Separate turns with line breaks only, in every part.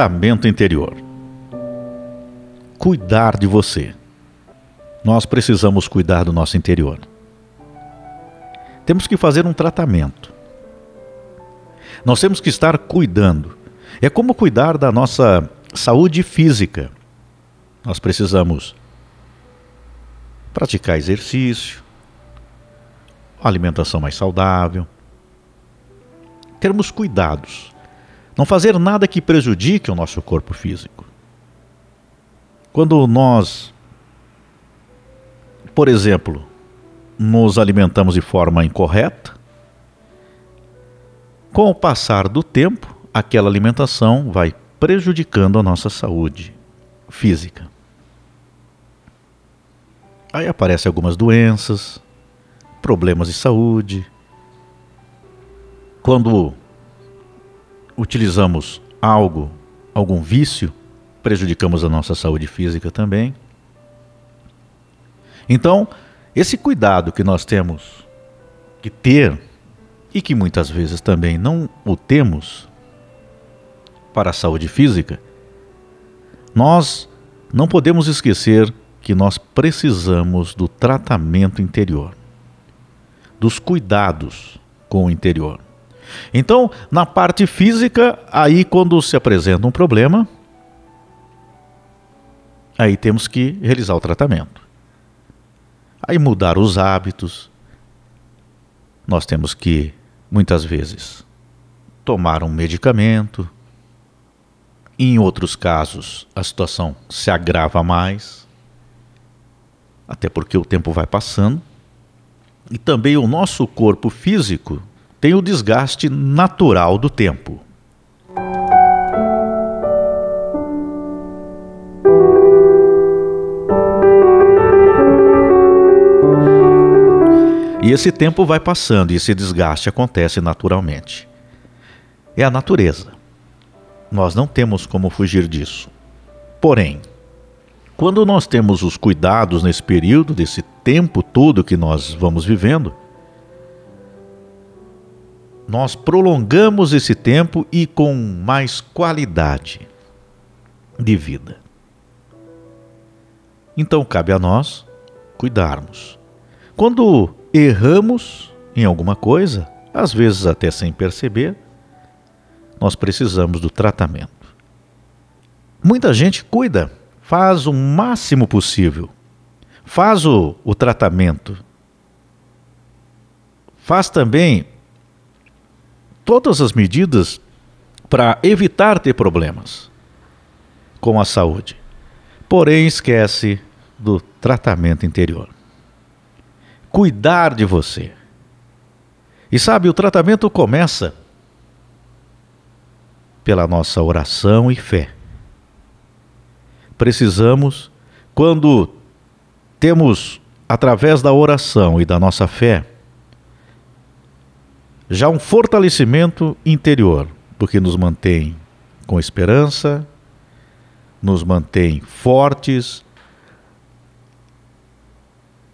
tratamento interior. Cuidar de você. Nós precisamos cuidar do nosso interior. Temos que fazer um tratamento. Nós temos que estar cuidando. É como cuidar da nossa saúde física. Nós precisamos praticar exercício, alimentação mais saudável, termos cuidados, não fazer nada que prejudique o nosso corpo físico. Quando nós, por exemplo, nos alimentamos de forma incorreta, com o passar do tempo, aquela alimentação vai prejudicando a nossa saúde física. Aí aparecem algumas doenças, problemas de saúde. Quando utilizamos algo, algum vício, prejudicamos a nossa saúde física também. Então, esse cuidado que nós temos que ter e que muitas vezes também não o temos para a saúde física, nós não podemos esquecer que nós precisamos do tratamento interior, dos cuidados com o interior. Então, na parte física, aí quando se apresenta um problema, aí temos que realizar o tratamento. Aí mudar os hábitos. Nós temos que, muitas vezes, tomar um medicamento. Em outros casos, a situação se agrava mais até porque o tempo vai passando, e também o nosso corpo físico tem o desgaste natural do tempo. E esse tempo vai passando e esse desgaste acontece naturalmente. É a natureza. Nós não temos como fugir disso. Porém, quando nós temos os cuidados nesse período, desse tempo todo que nós vamos vivendo, nós prolongamos esse tempo e com mais qualidade de vida. Então cabe a nós cuidarmos. Quando erramos em alguma coisa, às vezes até sem perceber, nós precisamos do tratamento. Muita gente cuida faz o máximo possível, faz o, o tratamento, faz também todas as medidas para evitar ter problemas com a saúde, porém esquece do tratamento interior. Cuidar de você. E sabe, o tratamento começa pela nossa oração e fé precisamos, quando temos, através da oração e da nossa fé, já um fortalecimento interior, porque nos mantém com esperança, nos mantém fortes,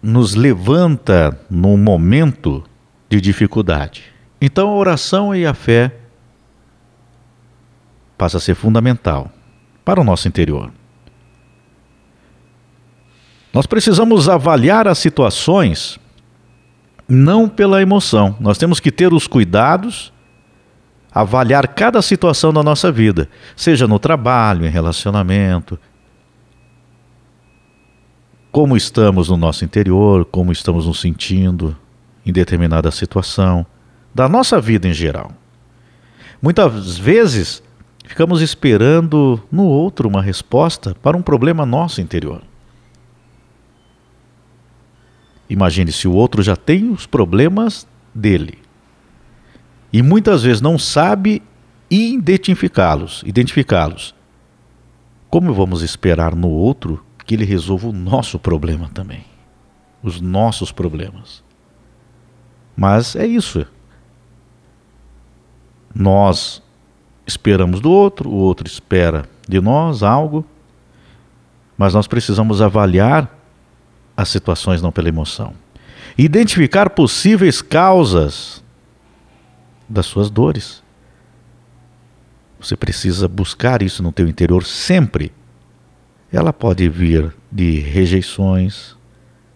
nos levanta num momento de dificuldade. Então a oração e a fé passa a ser fundamental para o nosso interior. Nós precisamos avaliar as situações não pela emoção. Nós temos que ter os cuidados, avaliar cada situação da nossa vida, seja no trabalho, em relacionamento, como estamos no nosso interior, como estamos nos sentindo em determinada situação, da nossa vida em geral. Muitas vezes ficamos esperando no outro uma resposta para um problema nosso interior. Imagine se o outro já tem os problemas dele e muitas vezes não sabe identificá-los, identificá-los. Como vamos esperar no outro que ele resolva o nosso problema também, os nossos problemas? Mas é isso. Nós esperamos do outro, o outro espera de nós algo, mas nós precisamos avaliar as situações não pela emoção. Identificar possíveis causas das suas dores. você precisa buscar isso no teu interior sempre. Ela pode vir de rejeições,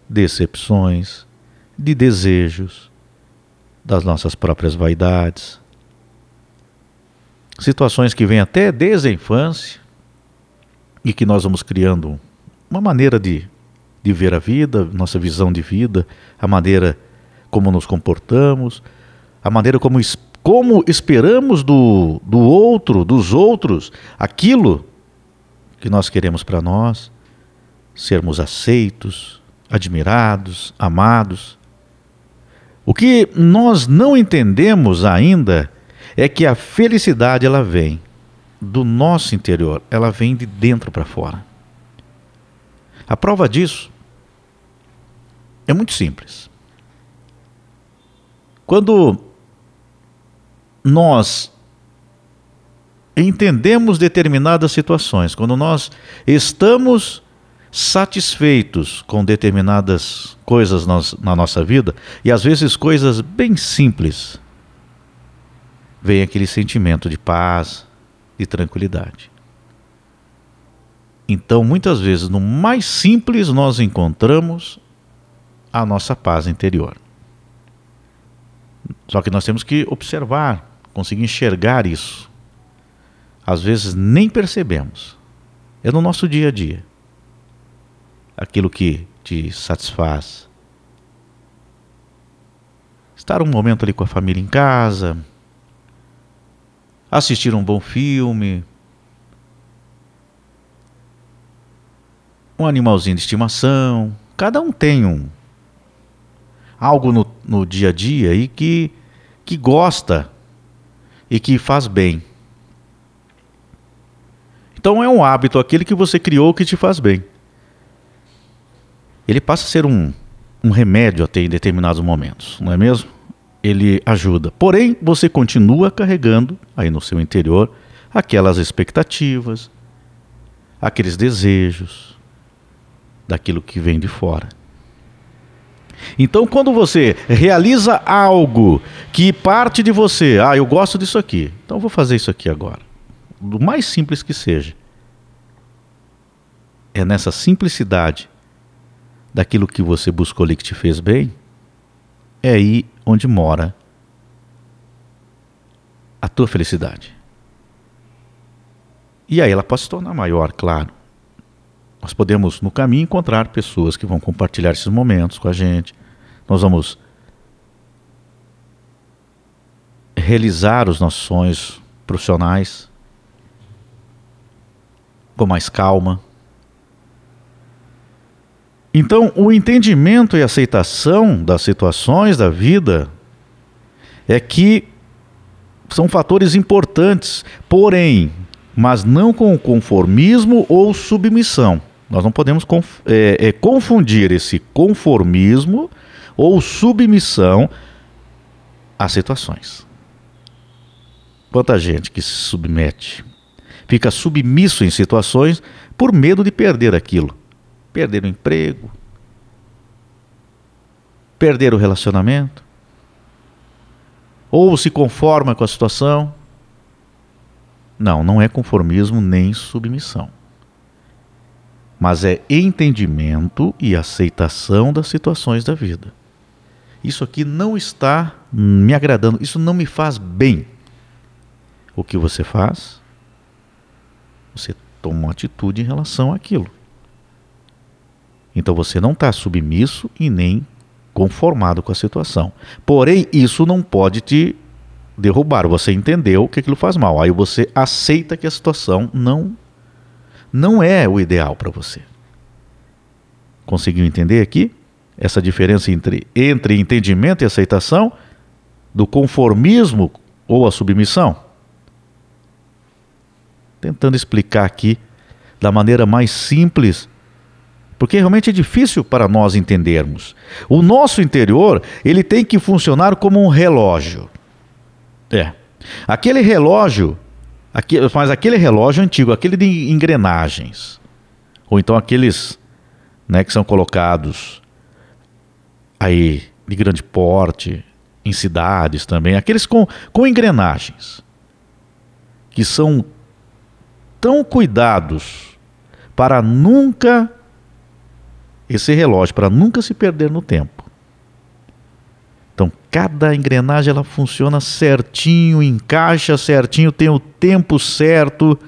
decepções, de desejos, das nossas próprias vaidades. Situações que vêm até desde a infância e que nós vamos criando uma maneira de, de ver a vida, nossa visão de vida, a maneira como nos comportamos, a maneira como, como esperamos do, do outro, dos outros, aquilo que nós queremos para nós, sermos aceitos, admirados, amados. O que nós não entendemos ainda é que a felicidade ela vem do nosso interior, ela vem de dentro para fora. A prova disso é muito simples. Quando nós entendemos determinadas situações, quando nós estamos satisfeitos com determinadas coisas na nossa vida, e às vezes coisas bem simples, vem aquele sentimento de paz, de tranquilidade. Então, muitas vezes, no mais simples, nós encontramos a nossa paz interior. Só que nós temos que observar, conseguir enxergar isso. Às vezes nem percebemos. É no nosso dia a dia aquilo que te satisfaz. Estar um momento ali com a família em casa, assistir um bom filme, um animalzinho de estimação. Cada um tem um algo no, no dia a dia e que, que gosta e que faz bem. Então é um hábito aquele que você criou que te faz bem ele passa a ser um, um remédio até em determinados momentos, não é mesmo? Ele ajuda. Porém, você continua carregando aí no seu interior aquelas expectativas, aqueles desejos daquilo que vem de fora. Então, quando você realiza algo que parte de você, ah, eu gosto disso aqui, então vou fazer isso aqui agora. Do mais simples que seja. É nessa simplicidade daquilo que você buscou ali que te fez bem, é aí onde mora a tua felicidade. E aí ela pode se tornar maior, claro. Nós podemos, no caminho, encontrar pessoas que vão compartilhar esses momentos com a gente. Nós vamos realizar os nossos sonhos profissionais com mais calma, então, o entendimento e aceitação das situações da vida é que são fatores importantes, porém, mas não com conformismo ou submissão. Nós não podemos conf é, é, confundir esse conformismo ou submissão às situações. Quanta gente que se submete, fica submisso em situações por medo de perder aquilo perder o emprego, perder o relacionamento, ou se conforma com a situação. Não, não é conformismo nem submissão. Mas é entendimento e aceitação das situações da vida. Isso aqui não está me agradando, isso não me faz bem. O que você faz? Você toma uma atitude em relação àquilo. Então você não está submisso e nem conformado com a situação. Porém, isso não pode te derrubar. Você entendeu que aquilo faz mal. Aí você aceita que a situação não não é o ideal para você. Conseguiu entender aqui essa diferença entre entre entendimento e aceitação do conformismo ou a submissão? Tentando explicar aqui da maneira mais simples porque realmente é difícil para nós entendermos. O nosso interior, ele tem que funcionar como um relógio. É. Aquele relógio, aquele, mas aquele relógio antigo, aquele de engrenagens, ou então aqueles né, que são colocados aí de grande porte, em cidades também, aqueles com, com engrenagens. que são tão cuidados para nunca esse relógio para nunca se perder no tempo. Cada engrenagem ela funciona certinho, encaixa certinho, tem o tempo certo,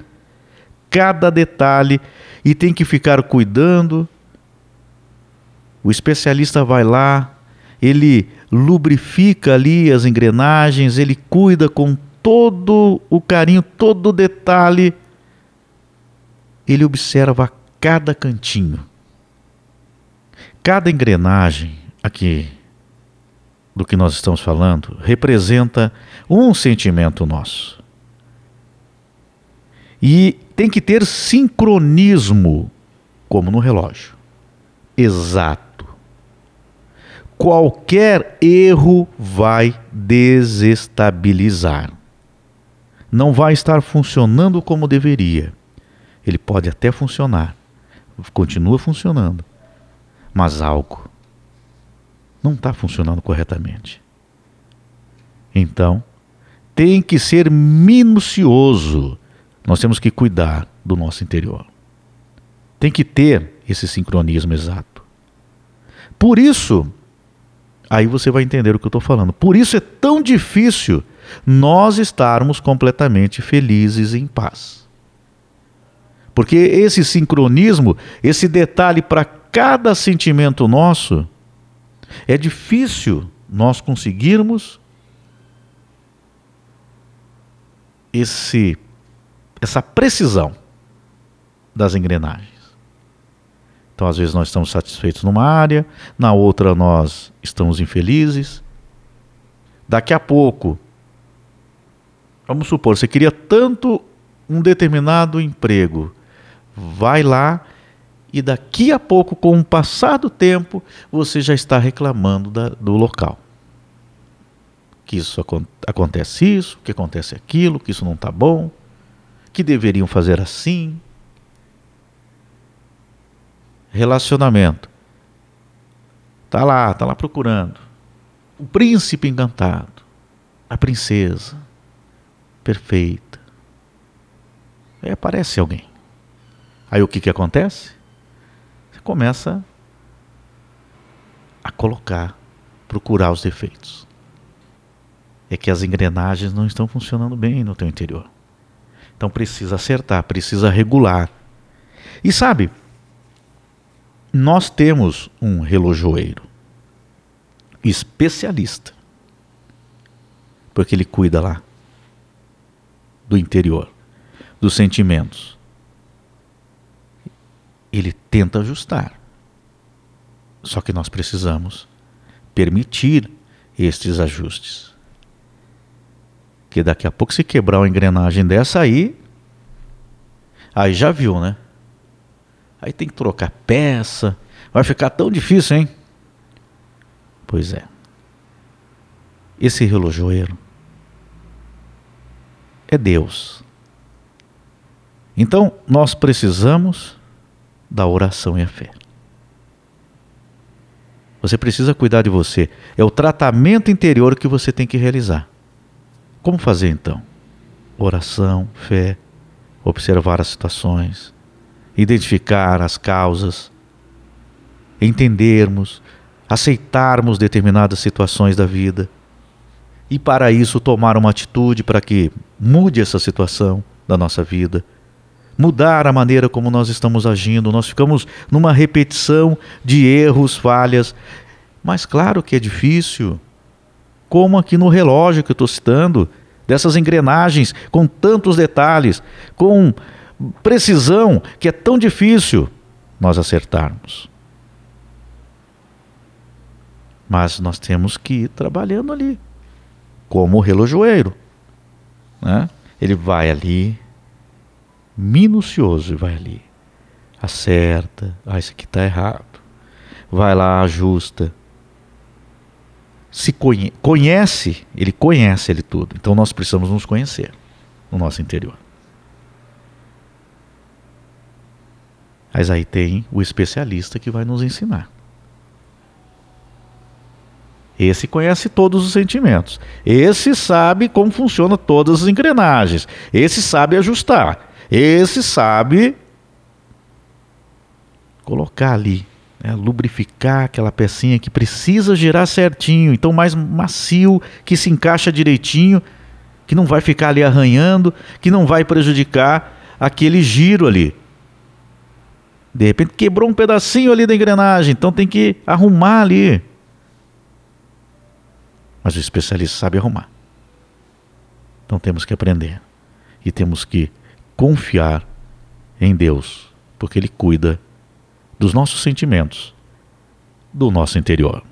cada detalhe e tem que ficar cuidando. O especialista vai lá, ele lubrifica ali as engrenagens, ele cuida com todo o carinho, todo o detalhe. Ele observa cada cantinho. Cada engrenagem aqui do que nós estamos falando representa um sentimento nosso. E tem que ter sincronismo, como no relógio. Exato. Qualquer erro vai desestabilizar. Não vai estar funcionando como deveria. Ele pode até funcionar, continua funcionando, mas algo não está funcionando corretamente. Então, tem que ser minucioso nós temos que cuidar do nosso interior. Tem que ter esse sincronismo exato. Por isso, aí você vai entender o que eu estou falando. Por isso é tão difícil nós estarmos completamente felizes e em paz. Porque esse sincronismo, esse detalhe para cada sentimento nosso, é difícil nós conseguirmos esse essa precisão das engrenagens. Então, às vezes, nós estamos satisfeitos numa área, na outra, nós estamos infelizes. Daqui a pouco, vamos supor, você queria tanto um determinado emprego, vai lá e daqui a pouco, com o passar do tempo, você já está reclamando da, do local. Que isso acontece isso, que acontece aquilo, que isso não está bom que deveriam fazer assim. Relacionamento. Tá lá, tá lá procurando. O príncipe encantado, a princesa perfeita. Aí aparece alguém. Aí o que que acontece? Começa a colocar, procurar os defeitos. É que as engrenagens não estão funcionando bem no teu interior. Então precisa acertar, precisa regular. E sabe, nós temos um relojoeiro especialista, porque ele cuida lá do interior, dos sentimentos. Ele tenta ajustar. Só que nós precisamos permitir estes ajustes que daqui a pouco se quebrar uma engrenagem dessa aí, aí já viu, né? Aí tem que trocar peça, vai ficar tão difícil, hein? Pois é. Esse relojoeiro é Deus. Então, nós precisamos da oração e a fé. Você precisa cuidar de você. É o tratamento interior que você tem que realizar. Como fazer então? Oração, fé, observar as situações, identificar as causas, entendermos, aceitarmos determinadas situações da vida e para isso tomar uma atitude para que mude essa situação da nossa vida, mudar a maneira como nós estamos agindo. Nós ficamos numa repetição de erros, falhas, mas claro que é difícil como aqui no relógio que eu estou citando, dessas engrenagens com tantos detalhes, com precisão, que é tão difícil nós acertarmos. Mas nós temos que ir trabalhando ali, como o relojoeiro. Né? Ele vai ali, minucioso, e vai ali, acerta, ah, isso aqui está errado. Vai lá, ajusta se conhe conhece, ele conhece ele tudo. Então nós precisamos nos conhecer no nosso interior. Mas aí tem o especialista que vai nos ensinar. Esse conhece todos os sentimentos. Esse sabe como funcionam todas as engrenagens. Esse sabe ajustar. Esse sabe colocar ali, né, lubrificar aquela pecinha que precisa girar certinho, então mais macio, que se encaixa direitinho, que não vai ficar ali arranhando, que não vai prejudicar aquele giro ali. De repente quebrou um pedacinho ali da engrenagem, então tem que arrumar ali. Mas o especialista sabe arrumar. Então temos que aprender e temos que confiar em Deus, porque Ele cuida dos nossos sentimentos, do nosso interior.